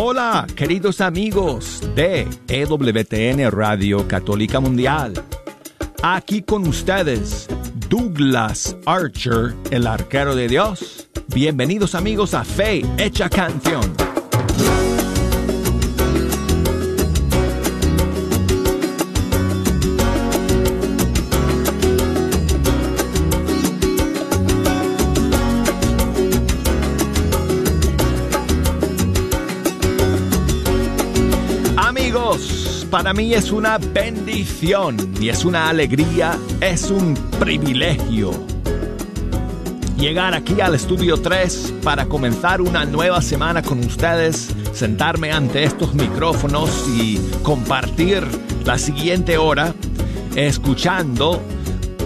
Hola, queridos amigos de EWTN Radio Católica Mundial. Aquí con ustedes, Douglas Archer, el arquero de Dios. Bienvenidos amigos a Fe Hecha Canción. Para mí es una bendición y es una alegría, es un privilegio llegar aquí al estudio 3 para comenzar una nueva semana con ustedes, sentarme ante estos micrófonos y compartir la siguiente hora escuchando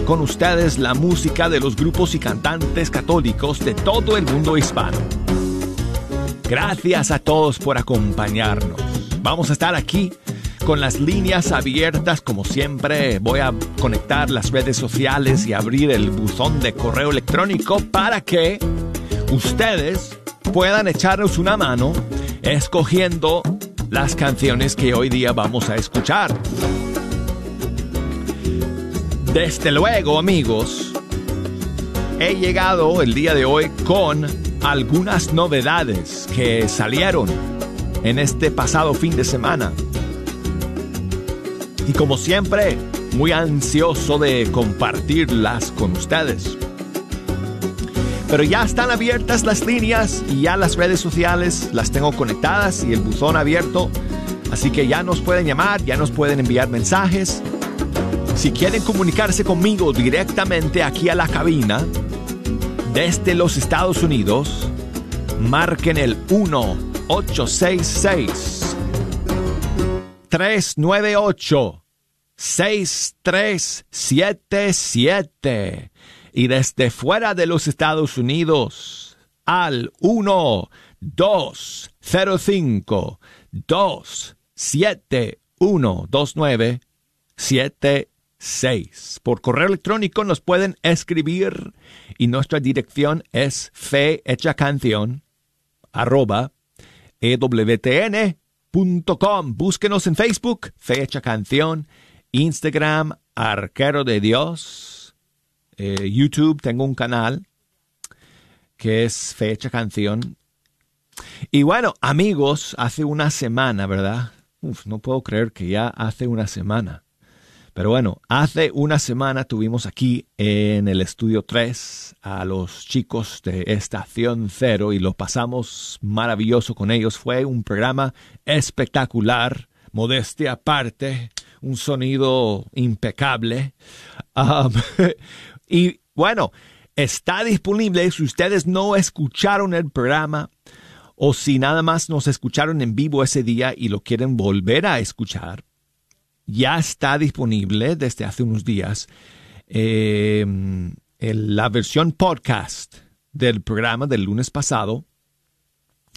con ustedes la música de los grupos y cantantes católicos de todo el mundo hispano. Gracias a todos por acompañarnos. Vamos a estar aquí con las líneas abiertas, como siempre, voy a conectar las redes sociales y abrir el buzón de correo electrónico para que ustedes puedan echarnos una mano escogiendo las canciones que hoy día vamos a escuchar. Desde luego, amigos, he llegado el día de hoy con algunas novedades que salieron en este pasado fin de semana y como siempre, muy ansioso de compartirlas con ustedes. Pero ya están abiertas las líneas y ya las redes sociales las tengo conectadas y el buzón abierto. Así que ya nos pueden llamar, ya nos pueden enviar mensajes. Si quieren comunicarse conmigo directamente aquí a la cabina, desde los Estados Unidos, marquen el 1 866 398 6377 y desde fuera de los Estados Unidos al 1 205 271 2976. Por correo electrónico nos pueden escribir y nuestra dirección es fe canción arroba ewtn Búsquenos en Facebook, Fecha Canción, Instagram, Arquero de Dios, eh, YouTube, tengo un canal que es Fecha Canción. Y bueno, amigos, hace una semana, ¿verdad? No puedo creer que ya hace una semana pero bueno, hace una semana tuvimos aquí en el estudio 3 a los chicos de Estación Cero y lo pasamos maravilloso con ellos. Fue un programa espectacular, modestia aparte, un sonido impecable. Y bueno, está disponible si ustedes no escucharon el programa o si nada más nos escucharon en vivo ese día y lo quieren volver a escuchar ya está disponible desde hace unos días eh, la versión podcast del programa del lunes pasado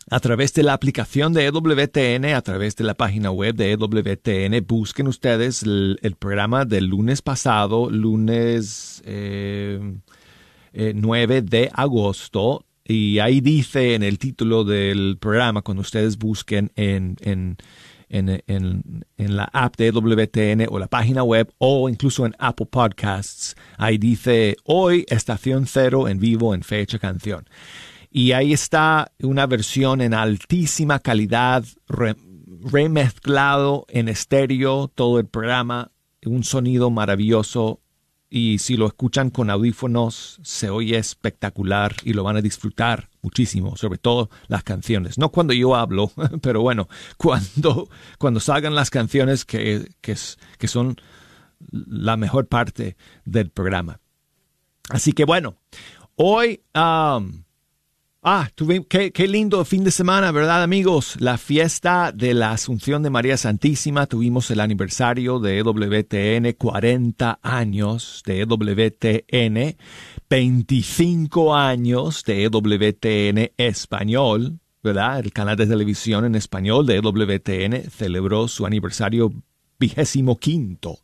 a través de la aplicación de EWTN, a través de la página web de EWTN. Busquen ustedes el, programa del lunes pasado, lunes 9 eh, eh, de agosto. Y ahí dice en el título del programa, cuando ustedes busquen en, en en, la app de WTN o la página web o incluso en Apple Podcasts. Ahí dice hoy Estación Cero en vivo en fecha canción. Y ahí está una versión en altísima calidad, remezclado en estéreo todo el programa, un sonido maravilloso y si lo escuchan con audífonos se oye espectacular y lo van a disfrutar muchísimo, sobre todo las canciones. No cuando yo hablo, pero bueno, cuando, cuando salgan las canciones que, que, que son la mejor parte del programa. Así que bueno, hoy Ah, qué, qué, lindo fin de semana, ¿verdad amigos? La fiesta de la Asunción de María Santísima, tuvimos el aniversario de EWTN, 40 años de EWTN, 25 años de EWTN español, ¿verdad? El canal de televisión en español de EWTN celebró su aniversario vigésimo quinto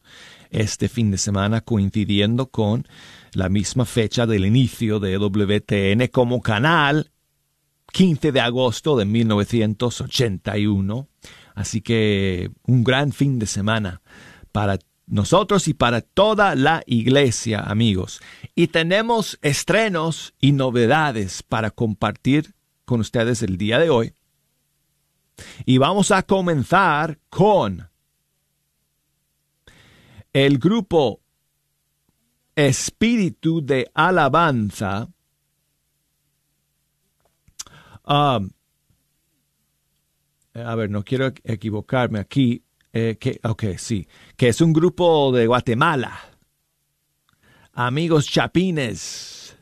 este fin de semana coincidiendo con la misma fecha del inicio de EWTN como canal 15 de agosto de 1981. Así que un gran fin de semana para nosotros y para toda la iglesia, amigos. Y tenemos estrenos y novedades para compartir con ustedes el día de hoy. Y vamos a comenzar con el grupo Espíritu de Alabanza. Um, a ver, no quiero equivocarme aquí. Eh, que, ok, sí, que es un grupo de Guatemala. Amigos chapines.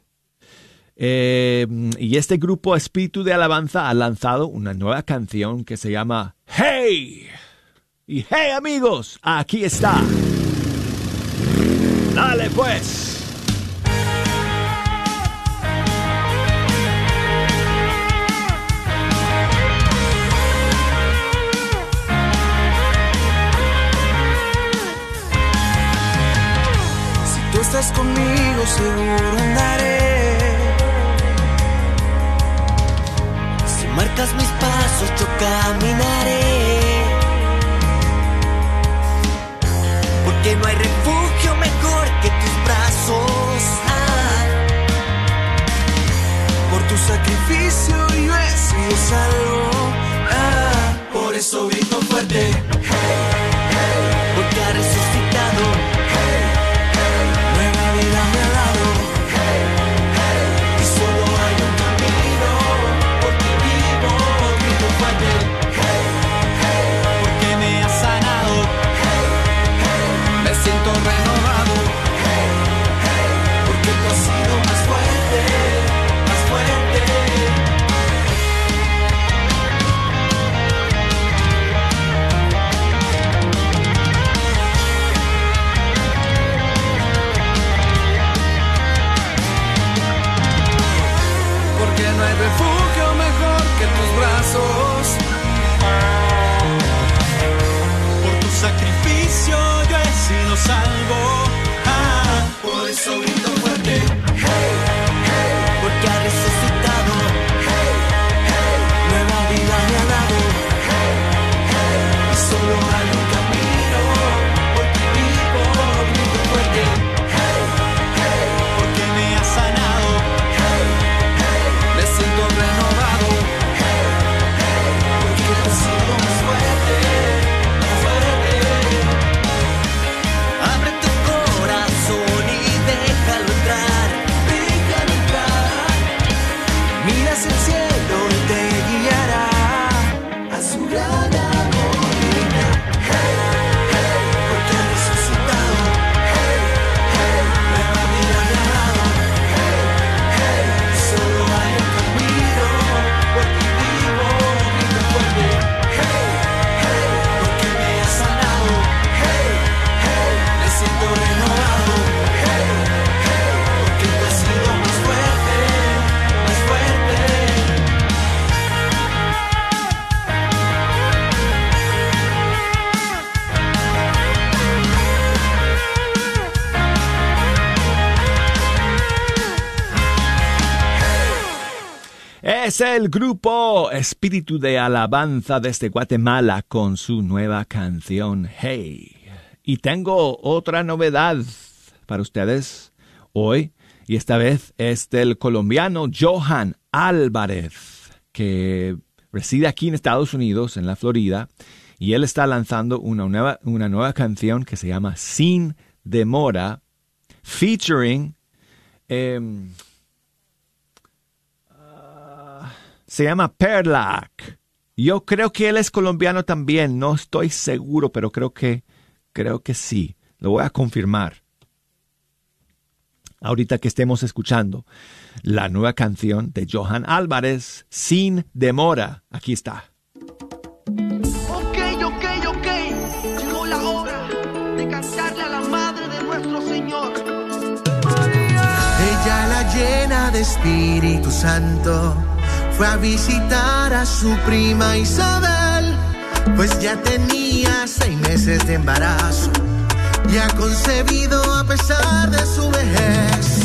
Eh, y este grupo Espíritu de Alabanza ha lanzado una nueva canción que se llama Hey. Y hey amigos, aquí está. Dale pues. Estás conmigo, seguro andaré. Si marcas mis pasos, yo caminaré. Porque no hay refugio mejor que tus brazos. Ah. Por tu sacrificio yo he sido salvo. Ah. Por eso grito fuerte. Salvo. El grupo Espíritu de Alabanza desde Guatemala con su nueva canción Hey. Y tengo otra novedad para ustedes hoy, y esta vez es del colombiano Johan Álvarez, que reside aquí en Estados Unidos, en la Florida, y él está lanzando una nueva, una nueva canción que se llama Sin Demora, featuring... em, se llama Perlac. Yo creo que él es colombiano también, no estoy seguro, pero creo que creo que sí. Lo voy a confirmar. Ahorita que estemos escuchando la nueva canción de Johan Álvarez, Sin Demora. Aquí está. Ok, ok, ok. Llegó la hora de cantarle a la madre de nuestro Señor. Ella la llena de Espíritu Santo fue a visitar a su prima Isabel, pues ya tenía seis meses de embarazo y ha concebido a pesar de su vejez.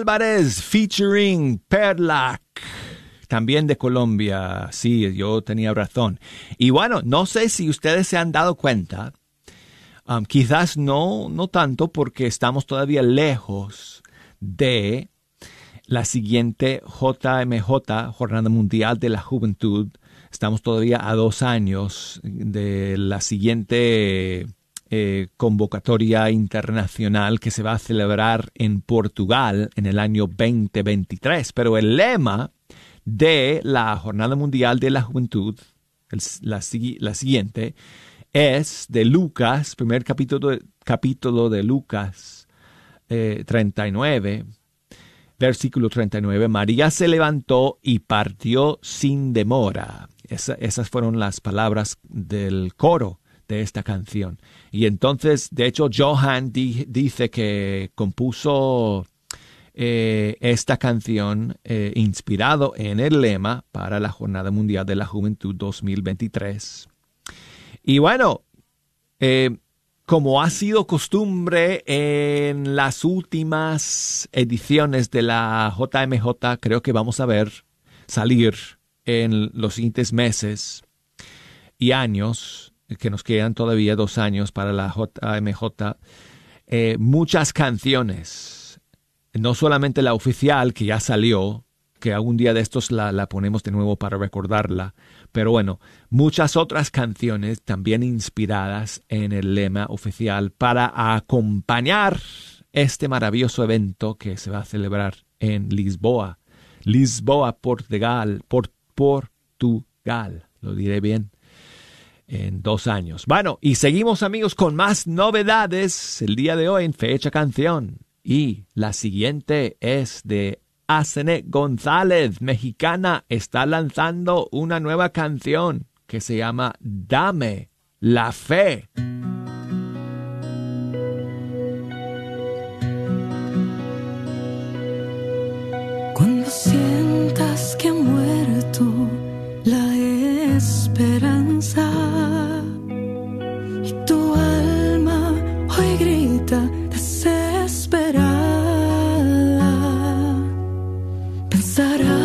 Álvarez featuring Perlac. También de Colombia. Sí, yo tenía razón. Y bueno, no sé si ustedes se han dado cuenta. um, quizás no, no tanto porque estamos todavía lejos de la siguiente JMJ, Jornada Mundial de la Juventud. Estamos todavía a dos años de la siguiente eh, convocatoria internacional que se va a celebrar en Portugal en el año 2023. Pero el lema de la Jornada Mundial de la Juventud, la, sigui- la siguiente, es de Lucas, primer capítulo, capítulo de Lucas eh, 39, versículo 39, María se levantó y partió sin demora. Esa- esas fueron las palabras del coro de esta canción. Y entonces, de hecho, Johan di- dice que compuso eh, esta canción eh, inspirado en el lema para la Jornada Mundial de la Juventud 2023. Y bueno, eh, como ha sido costumbre en las últimas ediciones de la JMJ, creo que vamos a ver salir en los siguientes meses y años, que nos quedan todavía dos años para la JMJ, eh, muchas canciones, no solamente la oficial que ya salió, que algún día de estos la, la ponemos de nuevo para recordarla, pero bueno, muchas otras canciones también inspiradas en el lema oficial para acompañar este maravilloso evento que se va a celebrar en Lisboa. Lisboa, Portugal, por, Portugal, lo diré bien, en dos años. Bueno, y seguimos amigos con más novedades el día de hoy en Fecha Canción. Y la siguiente es de Asene González, mexicana, está lanzando una nueva canción que se llama Dame la fe. Cuando sientas que ha muerto la esperanza hoy grita desesperada, pensarás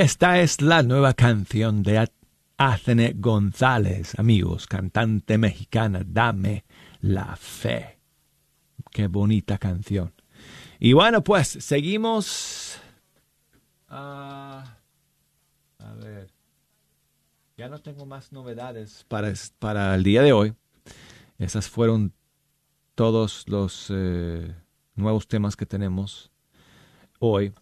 esta es la nueva canción de Athene González, amigos, cantante mexicana, Dame la fe. Qué bonita canción. Y bueno, pues seguimos. Ah, a ver. Ya no tengo más novedades para, para el día de hoy. Esas fueron todos los eh, nuevos temas que tenemos hoy.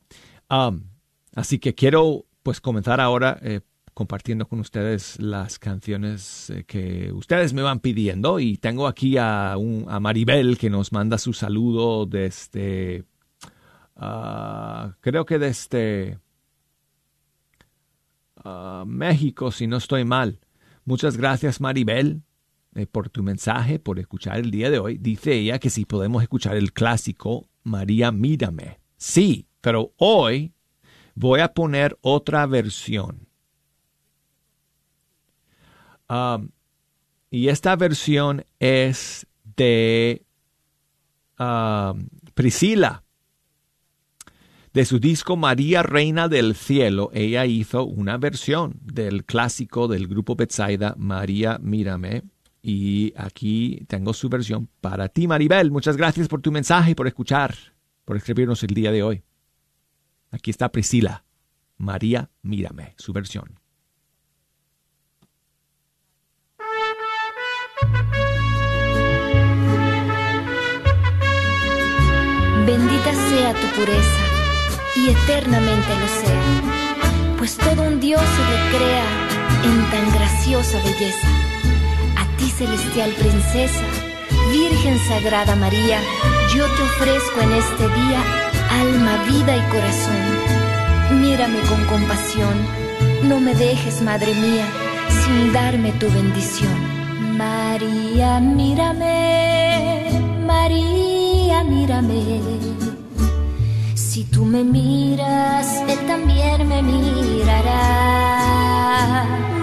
así que quiero pues comenzar ahora eh, compartiendo con ustedes las canciones eh, que ustedes me van pidiendo. Y tengo aquí a, a Maribel que nos manda su saludo desde ah, creo que desde uh, México si no estoy mal. Muchas gracias Maribel eh, por tu mensaje por escuchar el día de hoy. Dice ella que si podemos escuchar el clásico María mírame. Sí pero hoy voy a poner otra versión Um, y esta versión es de um, Priscila. De su disco María Reina del Cielo, ella hizo una versión del clásico del grupo Betsaida, María Mírame. Y aquí tengo su versión para ti, Maribel. Muchas gracias por tu mensaje y por escuchar, por escribirnos el día de hoy. Aquí está Priscila, María Mírame, su versión. Bendita sea tu pureza y eternamente lo sea, pues todo un Dios se recrea en tan graciosa belleza. A ti celestial princesa, Virgen Sagrada María, yo te ofrezco en este día alma, vida y corazón. Mírame con compasión, no me dejes, Madre mía, sin darme tu bendición. María, mírame, María mírame. Si tú me miras, Él también me mirará.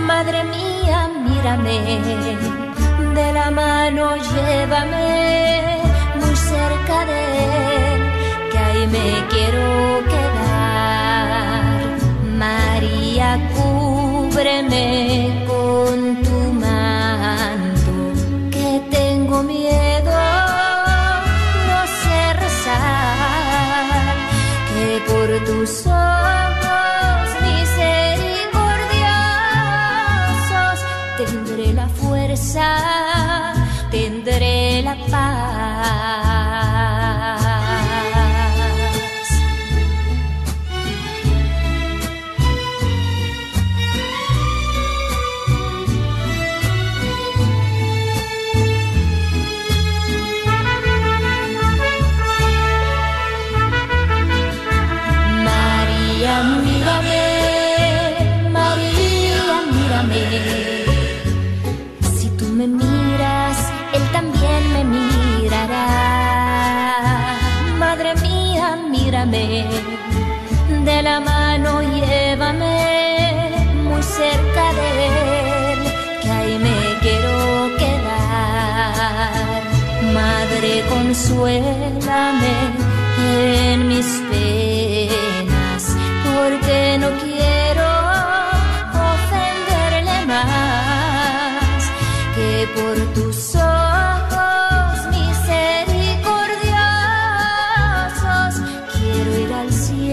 Madre mía, mírame, de la mano llévame muy cerca de Él, me quiero quedar. María, cúbreme con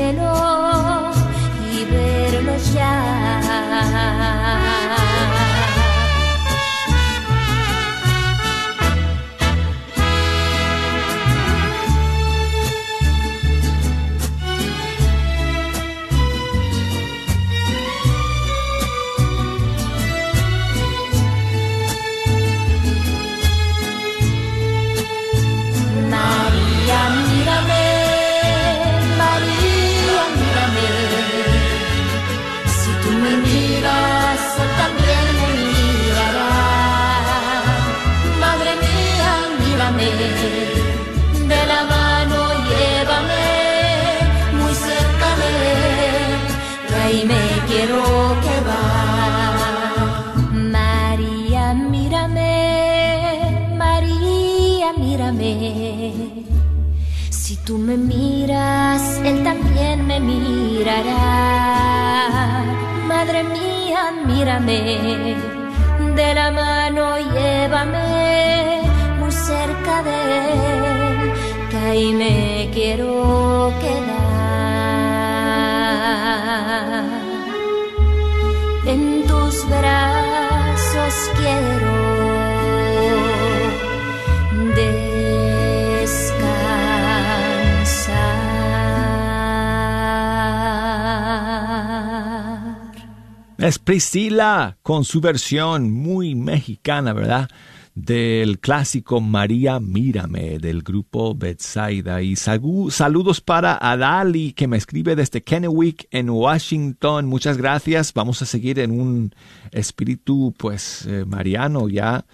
cielo Madre mía, mírame, de la mano llévame muy cerca de él, que ahí me quiero quedar. En tus brazos quiero Es Priscila con su versión muy mexicana, ¿verdad? Del clásico María Mírame del grupo Betsaida. Y saludos para Adali que me escribe desde Kennewick en Washington. Muchas gracias. Vamos a seguir en un espíritu pues eh, mariano ya.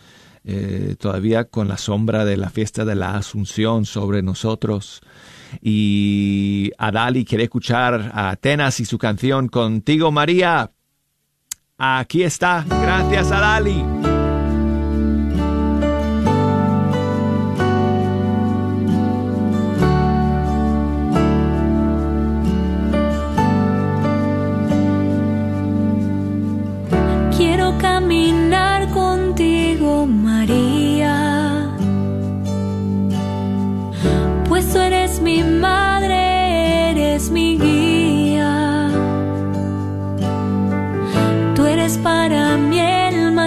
eh, todavía con la sombra de la fiesta de la Asunción sobre nosotros. Y Adali quiere escuchar a Atenas y su canción Contigo María. Aquí está. Gracias, Adali. Quiero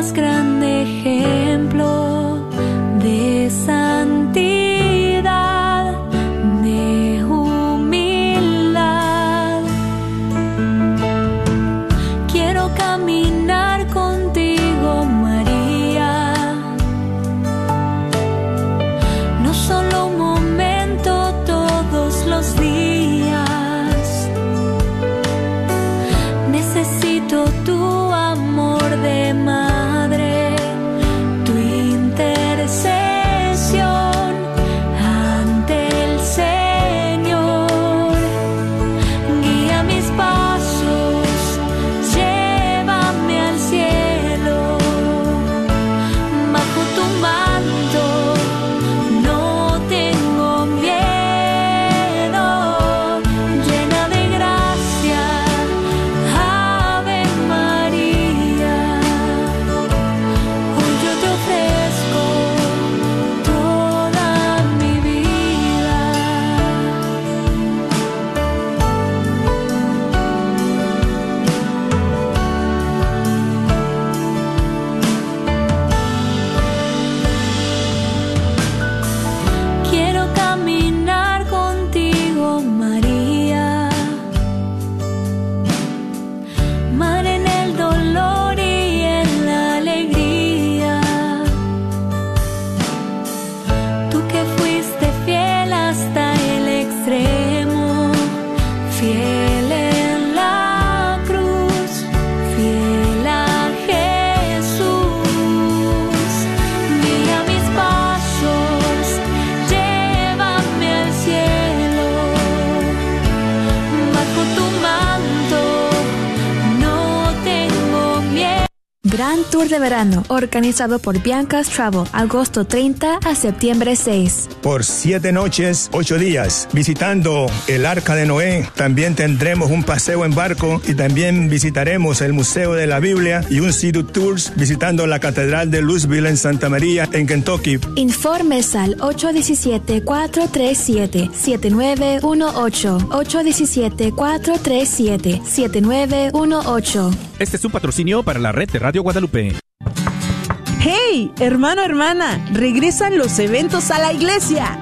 más Verano, organizado por Bianca's Travel, agosto 30 a septiembre 6. por siete noches, ocho días, visitando el Arca de Noé. También tendremos un paseo en barco y también visitaremos el Museo de la Biblia y un City Tours visitando la Catedral de Louisville en Santa María, en Kentucky. Informes al 817-437-7918. 817-437-7918. Este es un patrocinio para la red de Radio Guadalupe. ¡Hey, hermano, hermana! Regresan los eventos a la iglesia.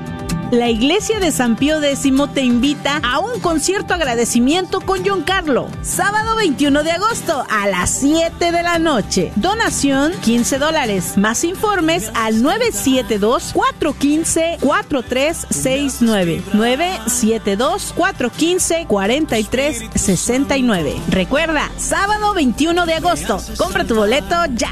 La iglesia de San Pío X te invita a un concierto agradecimiento con John Carlo. Sábado 21 de agosto a las 7 de la noche. Donación 15 dólares. Más informes al 972-415-4369. 972-415-4369. Recuerda, sábado 21 de agosto. Compra tu boleto ya.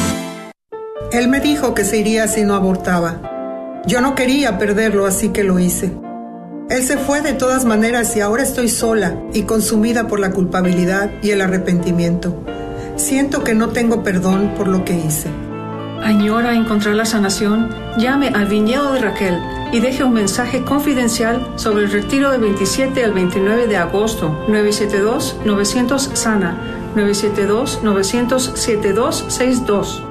Él me dijo que se iría si no abortaba. Yo no quería perderlo, así que lo hice. Él se fue de todas maneras y ahora estoy sola y consumida por la culpabilidad y el arrepentimiento. Siento que no tengo perdón por lo que hice. Añora encontrar la sanación, llame al viñedo de Raquel y deje un mensaje confidencial sobre el retiro del 27 al 29 de agosto. 972-900 Sana. 972-900-7262.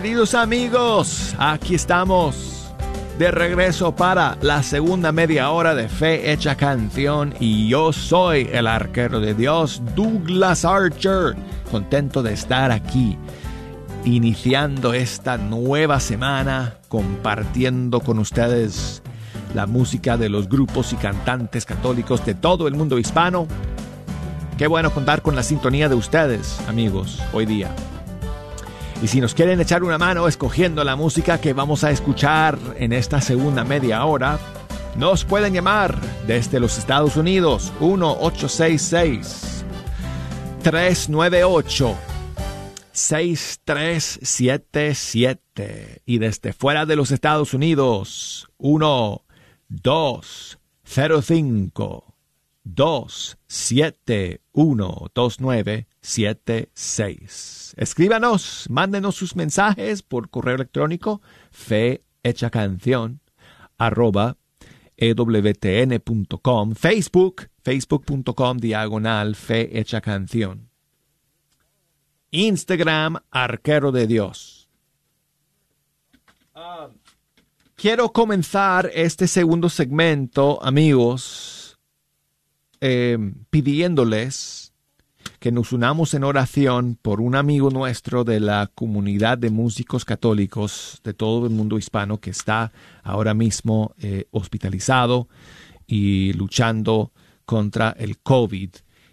Queridos amigos, aquí estamos de regreso para la segunda media hora de Fe Hecha Canción y yo soy el arquero de Dios, Douglas Archer, contento de estar aquí, iniciando esta nueva semana, compartiendo con ustedes la música de los grupos y cantantes católicos de todo el mundo hispano. Qué bueno contar con la sintonía de ustedes, amigos, hoy día. Y si nos quieren echar una mano escogiendo la música que vamos a escuchar en esta segunda media hora, nos pueden llamar desde los Estados Unidos 1-866 398 6377 y desde fuera de los Estados Unidos 1 205 271 2976. Escríbanos, mándenos sus mensajes por correo electrónico fehechacanción arroba ewtn.com, Facebook, facebook.com diagonal fe hecha canción. Instagram, arquero de Dios. Ah, quiero comenzar este segundo segmento, amigos, eh, pidiéndoles que nos unamos en oración por un amigo nuestro de la comunidad de músicos católicos de todo el mundo hispano que está ahora mismo eh, hospitalizado y luchando contra el COVID.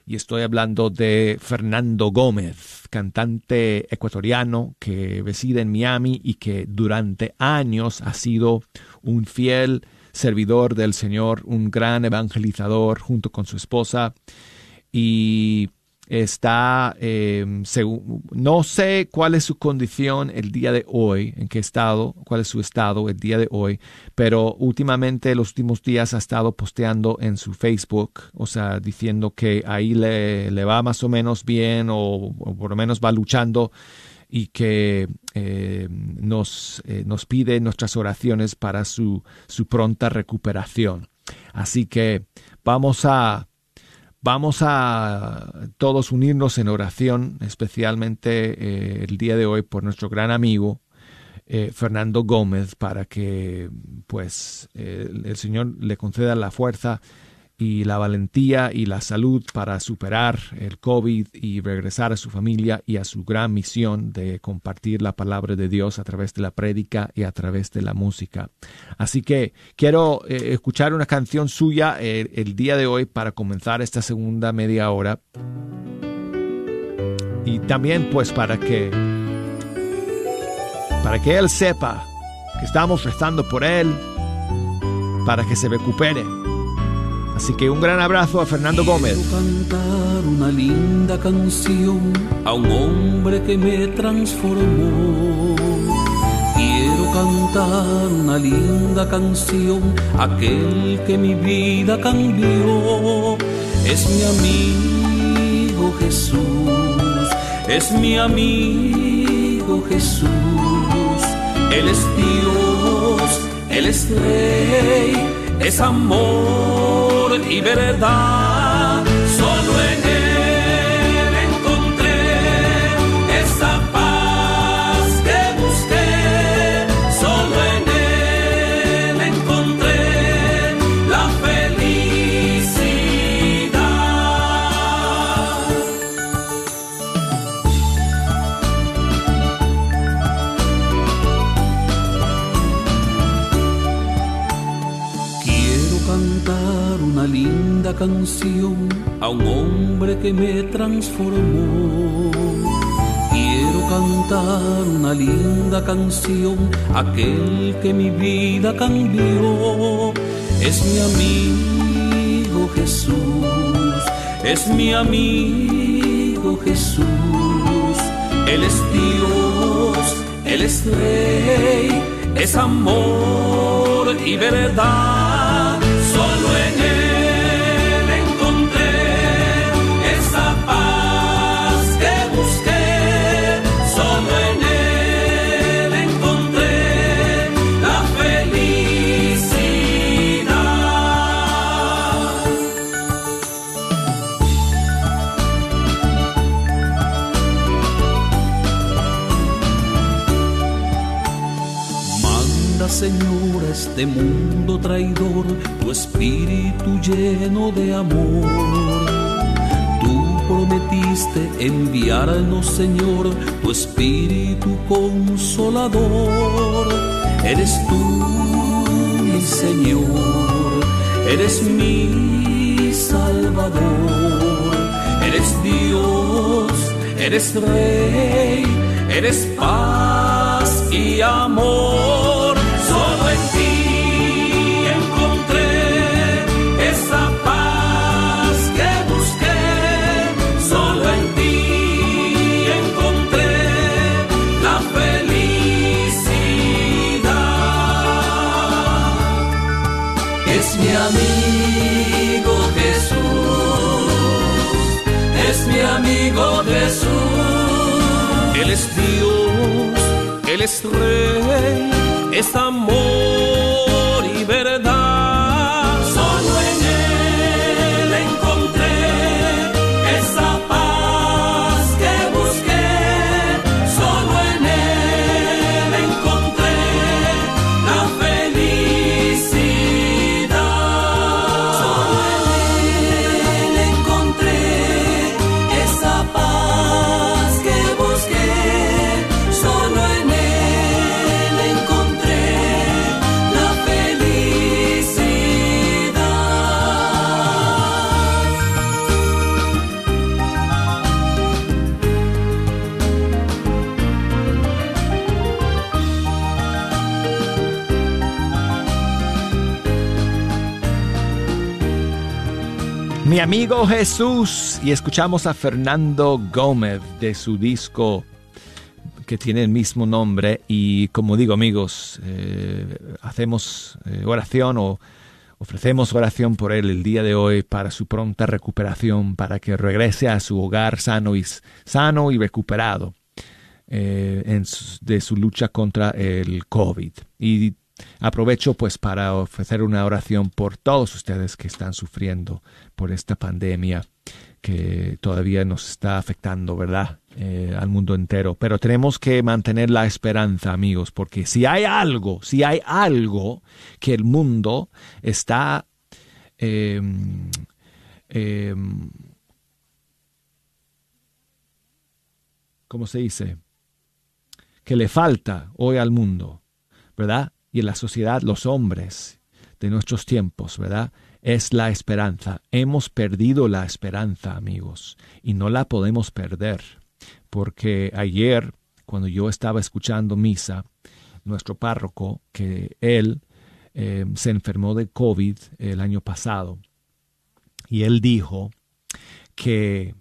Y estoy hablando de Fernando Gómez, cantante ecuatoriano que reside en Miami y que durante años ha sido un fiel servidor del Señor, un gran evangelizador junto con su esposa. Y está, eh, segu- no sé cuál es su condición el día de hoy, en qué estado, cuál es su estado el día de hoy, pero últimamente, los últimos días ha estado posteando en su Facebook, o sea, diciendo que ahí le, le va más o menos bien o, por lo menos va luchando y que eh, nos, eh, nos pide nuestras oraciones para su, su pronta recuperación. Así que vamos a Vamos a todos unirnos en oración, especialmente eh, el día de hoy por nuestro gran amigo eh, Fernando Gómez para que pues eh, el Señor le conceda la fuerza y la valentía y la salud para superar el COVID y regresar a su familia y a su gran misión de compartir la palabra de Dios a través de la prédica y a través de la música. Así que quiero eh, escuchar una canción suya eh, el día de hoy para comenzar esta segunda media hora. Y también pues para que para que él sepa que estamos rezando por él para que se recupere. Así que un gran abrazo a Fernando Gómez. Quiero cantar una linda canción a un hombre que me transformó. Quiero cantar una linda canción a aquel que mi vida cambió. Es mi amigo Jesús, es mi amigo Jesús. Él es Dios, Él es Rey, es amor y verdad. A un hombre que me transformó. Quiero cantar una linda canción aquel que mi vida cambió. Es mi amigo Jesús, es mi amigo Jesús. Él es Dios, Él es Rey, es amor y verdad. Solo en Él Señor, este mundo traidor tu espíritu lleno de amor. Tú prometiste enviarnos, Señor, tu espíritu consolador. Eres tú, mi Señor, eres mi Salvador. Eres Dios, eres Rey, eres paz y amor. Jesús. Él es Dios, Él es Rey, es amor amigo Jesús. Y escuchamos a Fernando Gómez de su disco que tiene el mismo nombre. Y como digo amigos, eh, hacemos eh, oración o ofrecemos oración por él el día de hoy para su pronta recuperación, para que regrese a su hogar sano y, sano y recuperado eh, de su lucha contra el COVID. Y aprovecho pues para ofrecer una oración por todos ustedes que están sufriendo por esta pandemia que todavía nos está afectando, ¿verdad? Eh, al mundo entero. Pero tenemos que mantener la esperanza, amigos, porque si hay algo, si hay algo que el mundo está... Eh, eh, ¿Cómo se dice? Que le falta hoy al mundo, ¿verdad? Y en la sociedad, los hombres de nuestros tiempos, ¿verdad? es la esperanza. Hemos perdido la esperanza, amigos, y no la podemos perder, porque ayer, cuando yo estaba escuchando misa, nuestro párroco, que él eh, se enfermó de COVID el año pasado, y él dijo que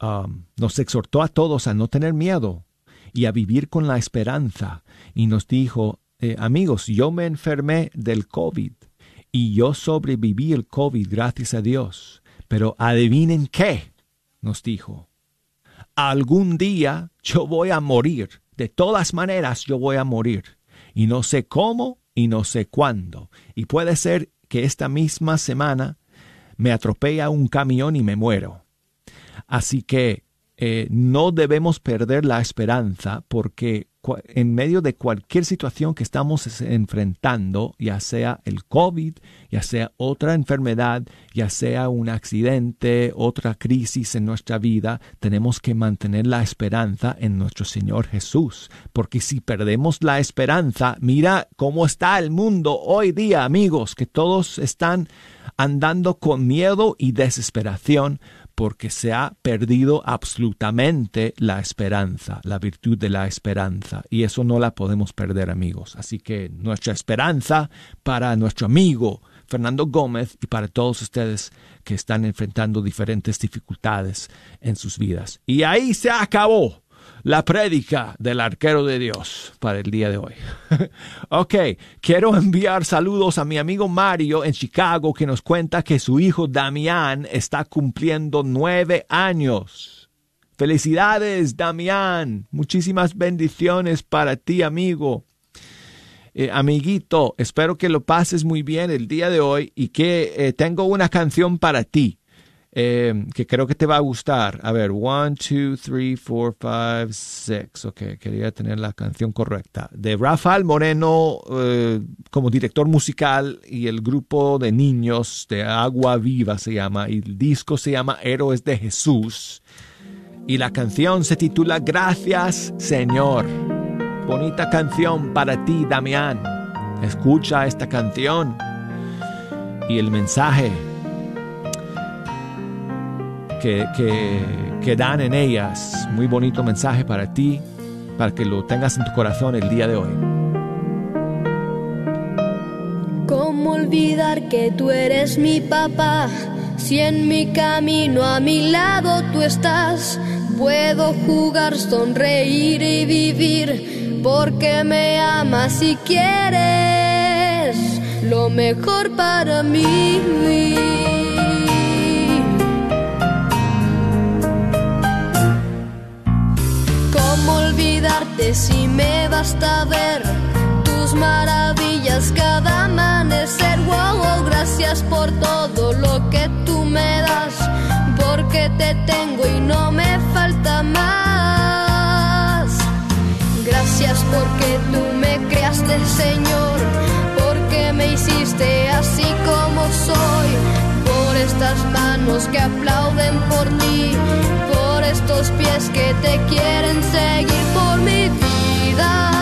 um, nos exhortó a todos a no tener miedo y a vivir con la esperanza, y nos dijo, eh, amigos, yo me enfermé del COVID, y yo sobreviví el COVID, gracias a Dios. Pero adivinen qué, nos dijo. Algún día yo voy a morir. De todas maneras yo voy a morir. Y no sé cómo y no sé cuándo. Y puede ser que esta misma semana me atropella un camión y me muero. Así que eh, no debemos perder la esperanza porque en medio de cualquier situación que estamos enfrentando, ya sea el COVID, ya sea otra enfermedad, ya sea un accidente, otra crisis en nuestra vida, tenemos que mantener la esperanza en nuestro Señor Jesús. Porque si perdemos la esperanza, mira cómo está el mundo hoy día, amigos, que todos están andando con miedo y desesperación porque se ha perdido absolutamente la esperanza, la virtud de la esperanza. Y eso no la podemos perder, amigos. Así que nuestra esperanza para nuestro amigo Fernando Gómez y para todos ustedes que están enfrentando diferentes dificultades en sus vidas. Y ahí se acabó la prédica del arquero de Dios para el día de hoy. ok, quiero enviar saludos a mi amigo Mario en Chicago que nos cuenta que su hijo Damián está cumpliendo nueve años. Felicidades, Damián. Muchísimas bendiciones para ti, amigo. Eh, amiguito, espero que lo pases muy bien el día de hoy y que eh, tengo una canción para ti. Eh, que creo que te va a gustar. A ver, one, two, three, four, five, six. Ok, quería tener la canción correcta. De Rafael Moreno eh, como director musical y el grupo de niños de Agua Viva se llama. Y el disco se llama Héroes de Jesús. Y la canción se titula Gracias Señor. Bonita canción para ti, Damián. Escucha esta canción y el mensaje que, que, dan en ellas. Muy bonito mensaje para ti, para que lo tengas en tu corazón el día de hoy. ¿Cómo olvidar que tú eres mi papá? Si en mi camino a mi lado tú estás, puedo jugar, sonreír y vivir, porque me amas y quieres lo mejor para mí. Si me basta ver tus maravillas cada amanecer. Wow, gracias por todo lo que tú me das, porque te tengo y no me falta más. Gracias porque tú me creaste, Señor, porque me hiciste así como soy, por estas manos que aplauden por ti estos pies que te quieren seguir por mi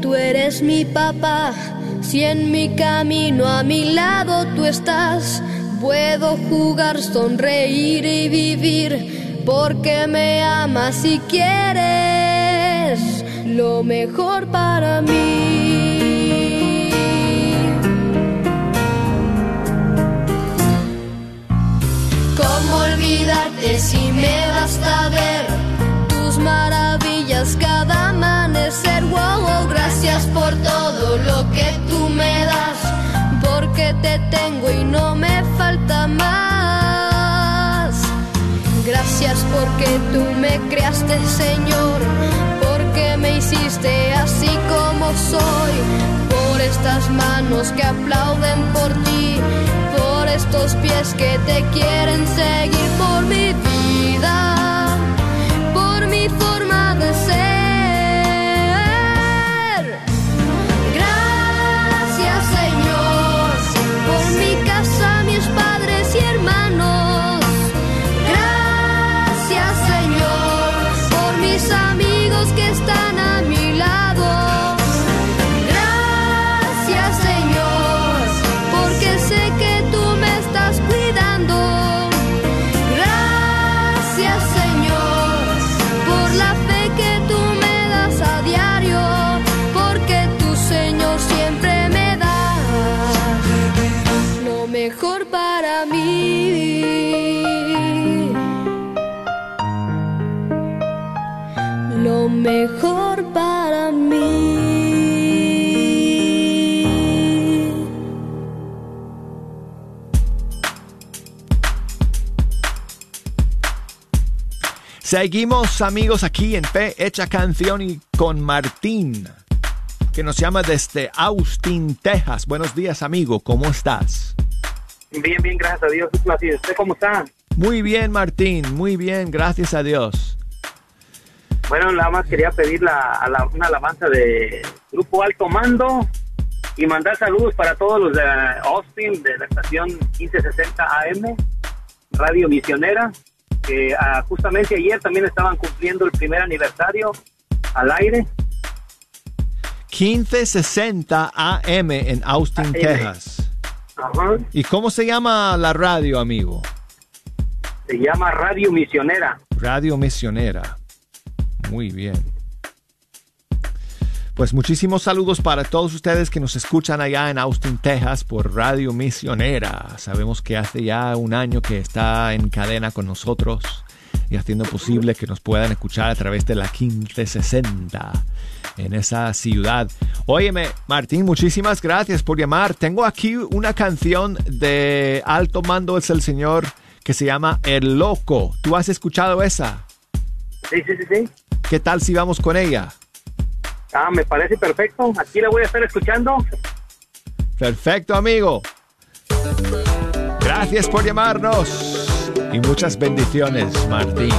tú eres mi papá, si en mi camino a mi lado tú estás, puedo jugar, sonreír y vivir, porque me amas y quieres lo mejor para mí. ¿Cómo olvidarte si me basta ver tus maravillas cada amanecer? Gracias por todo lo que tú me das, porque te tengo y no me falta más. Gracias porque tú me creaste, Señor, porque me hiciste así como soy, por estas manos que aplauden por ti, por estos pies que te quieren seguir, por mi vida, por mi forma de ser. Seguimos amigos aquí en P Hecha Canción y con Martín, que nos llama desde Austin, Texas. Buenos días amigo, ¿cómo estás? Bien, bien, gracias a Dios. ¿Y usted cómo está? Muy bien Martín, muy bien, gracias a Dios. Bueno, nada más quería pedir la- una alabanza de Grupo Alto Mando y mandar saludos para todos los de Austin, de la estación 1560 AM, Radio Misionera, que ah, justamente ayer también estaban cumpliendo el primer aniversario al aire. 1560 AM en Austin, Texas. ¿Y cómo se llama la radio, amigo? Se llama Radio Misionera. Radio Misionera. Muy bien. Pues muchísimos saludos para todos ustedes que nos escuchan allá en Austin, Texas por Radio Misionera. Sabemos que hace ya un año que está en cadena con nosotros y haciendo posible que nos puedan escuchar a través de la 1560 en esa ciudad. Óyeme, Martín, muchísimas gracias por llamar. Tengo aquí una canción de Alto Mando es el Señor que se llama El Loco. ¿Tú has escuchado esa? Sí, sí, sí, sí. ¿Qué tal si vamos con ella? Ah, me parece perfecto. Aquí la voy a estar escuchando. Perfecto, amigo. Gracias por llamarnos y muchas bendiciones, Martín.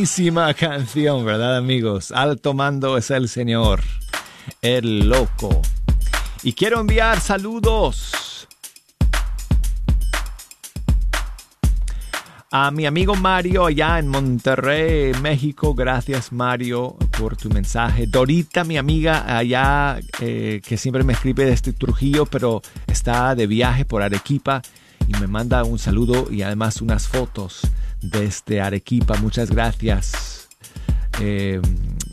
Buenísima canción, ¿verdad amigos? Alto mando es el Señor, el loco. Y quiero enviar saludos a mi amigo Mario allá en Monterrey, México. Gracias Mario por tu mensaje. Dorita, mi amiga allá eh, que siempre me escribe desde Trujillo, pero está de viaje por Arequipa y me manda un saludo y además unas fotos desde Arequipa. Muchas gracias, eh,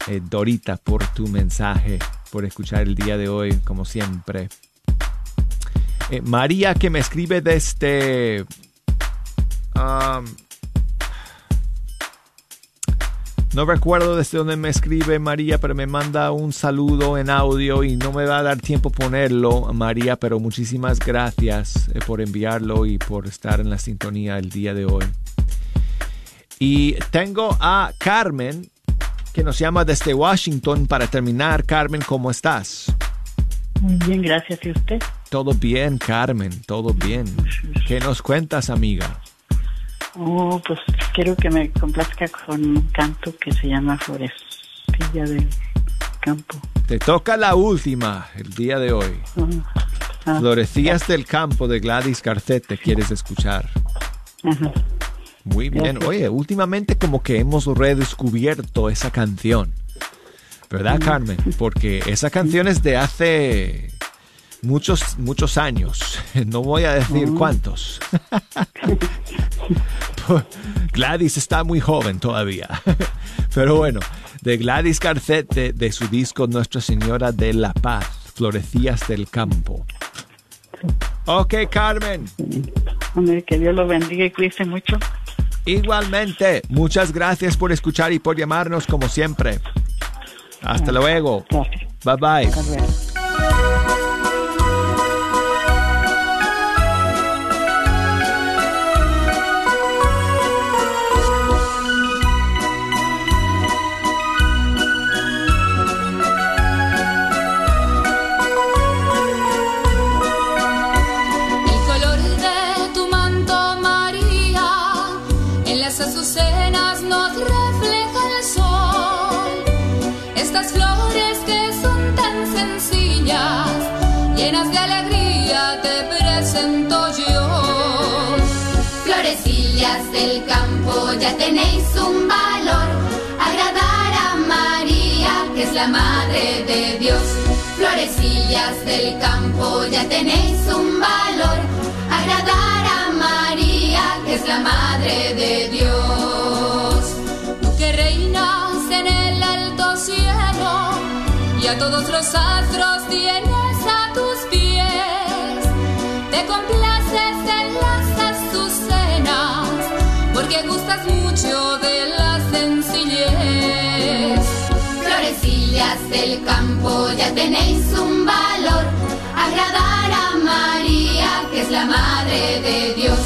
eh, Dorita, por tu mensaje, por escuchar el día de hoy, como siempre. Eh, María, que me escribe desde... um, no recuerdo desde dónde me escribe María, pero me manda un saludo en audio y no me va a dar tiempo ponerlo, María, pero muchísimas gracias por enviarlo y por estar en la sintonía el día de hoy. Y tengo a Carmen, que nos llama desde Washington para terminar. Carmen, ¿cómo estás? Muy bien, gracias. ¿Y usted? Todo bien, Carmen, todo bien. ¿Qué nos cuentas, amiga? Oh, pues quiero que me complazca con un canto que se llama Florestilla del Campo. Te toca la última el día de hoy. Ah, Florecías del campo de Gladys Carcete, ¿quieres escuchar? ajá. Muy bien. Oye, últimamente como que hemos redescubierto esa canción. ¿Verdad, Carmen? Porque esa canción es de hace muchos, muchos años. No voy a decir cuántos. Gladys está muy joven todavía. Pero bueno, de Gladys Carcete, de su disco Nuestra Señora de la Paz, Florecías del Campo. Ok, Carmen. Que Dios lo bendiga y cuídese mucho. Igualmente, muchas gracias por escuchar y por llamarnos como siempre. Hasta luego. Bye bye. Del campo, ya tenéis un valor. Agradar a María, que es la madre de Dios. Tú que reinas en el alto cielo y a todos los astros tienes a tus pies. Te complaces en las azucenas porque gustas mucho de la sencillez. Florecillas del campo, ya tenéis un valor. Agradar a María, que es la madre de Dios.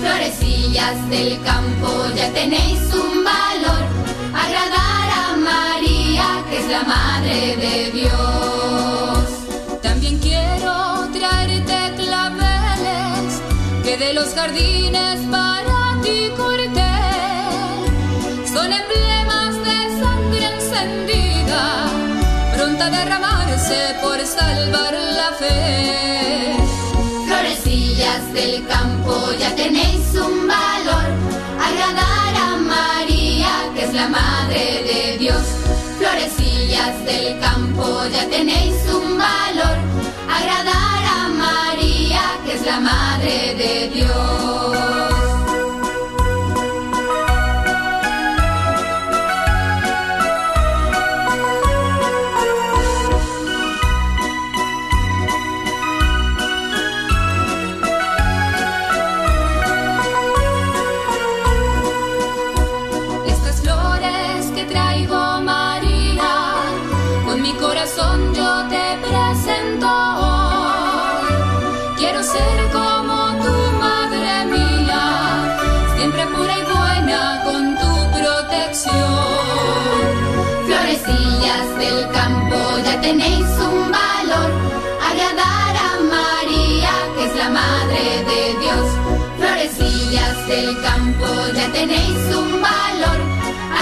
Florecillas del campo, ya tenéis un valor. Agradar a María, que es la madre de Dios. También quiero traerte claveles que de los jardines para ti corté. Pronta a derramarse por salvar la fe. Florecillas del campo, ya tenéis un valor. Agradar a María, que es la madre de Dios. Florecillas del campo, ya tenéis un valor. Agradar a María, que es la madre de Dios. Tenéis un valor. Agradar a María, que es la madre de Dios. Florecillas del campo ya tenéis un valor.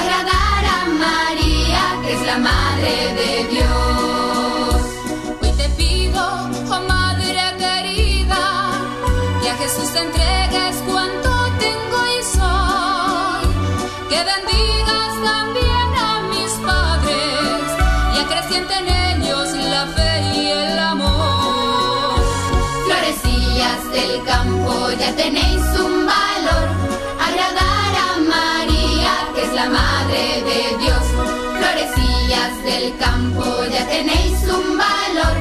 Agradar a María, que es la madre de Dios. Hoy te pido, oh madre querida, que a Jesús te entregues cuanto tengo y soy. Que bendigas también a mis padres y acreciente del campo ya tenéis un valor. Agradar a María, que es la madre de Dios. Florecillas del campo ya tenéis un valor.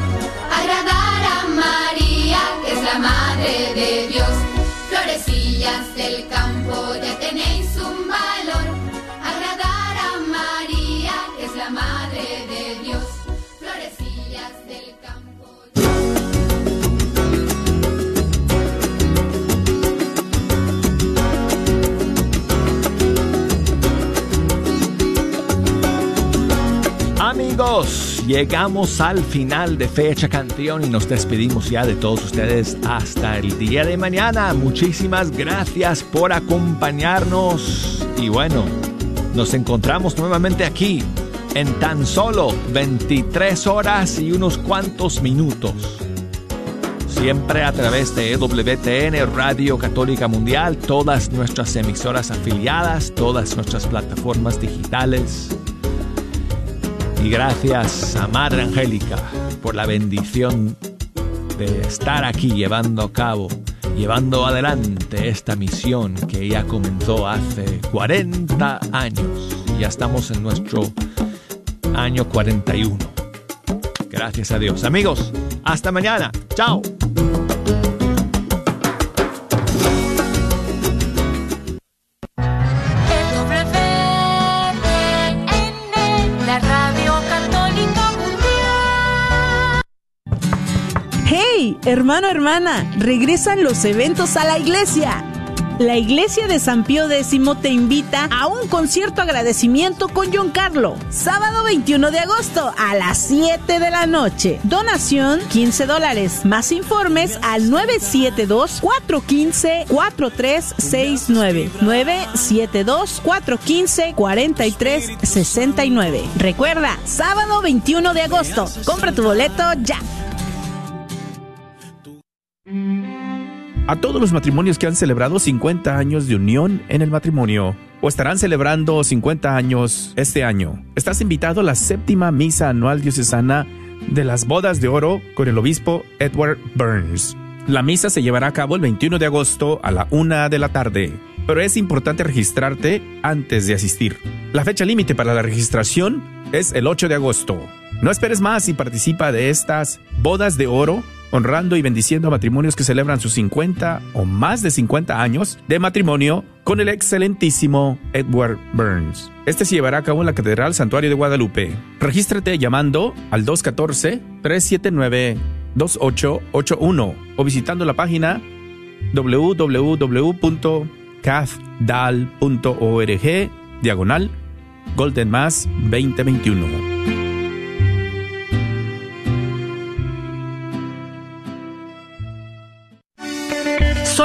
Agradar a María, que es la madre de Dios. Florecillas del campo ya tenéis Llegamos al final de Fecha Canción y nos despedimos ya de todos ustedes hasta el día de mañana. Muchísimas gracias por acompañarnos y bueno, nos encontramos nuevamente aquí en tan solo 23 horas y unos cuantos minutos. Siempre a través de WTN Radio Católica Mundial, todas nuestras emisoras afiliadas, todas nuestras plataformas digitales. Y gracias a Madre Angélica por la bendición de estar aquí llevando a cabo, llevando adelante esta misión que ya comenzó hace 40 años. Y ya estamos en nuestro año 41. Gracias a Dios. Amigos, hasta mañana. Chao. ¡Hey, hermano, hermana! Regresan los eventos a la iglesia. La iglesia de San Pío X te invita a un concierto agradecimiento con John Carlo. Sábado 21 de agosto a las 7 de la noche. Donación 15 dólares. Más informes al 972-415-4369. 972-415-4369. Recuerda, sábado 21 de agosto. Compra tu boleto ya. A todos los matrimonios que han celebrado 50 años de unión en el matrimonio o estarán celebrando 50 años este año, estás invitado a la séptima misa anual diocesana de las bodas de oro con el obispo Edward Burns. La misa se llevará a cabo el 21 de agosto a la una de la tarde, pero es importante registrarte antes de asistir. La fecha límite para la registración es el 8 de agosto. No esperes más y participa de estas bodas de oro honrando y bendiciendo a matrimonios que celebran sus 50 o más de 50 años de matrimonio con el excelentísimo Edward Burns. Este se llevará a cabo en la Catedral Santuario de Guadalupe. Regístrate llamando al 214-379-2881 o visitando la página www.cathdal.org diagonal Golden Mass 2021.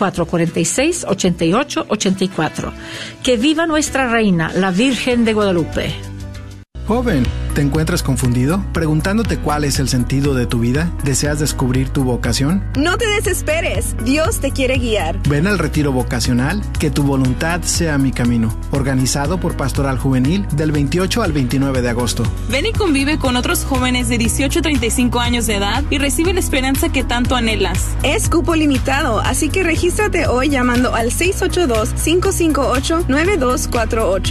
446-8884. Que viva nuestra reina, la Virgen de Guadalupe. Joven, ¿te encuentras confundido? ¿Preguntándote cuál es el sentido de tu vida? ¿Deseas descubrir tu vocación? No te desesperes, Dios te quiere guiar. Ven al retiro vocacional, que tu voluntad sea mi camino, organizado por Pastoral Juvenil del 28 al 29 de agosto. Ven y convive con otros jóvenes de 18 a 35 años de edad y recibe la esperanza que tanto anhelas. Es cupo limitado, así que regístrate hoy llamando al 682-558-9248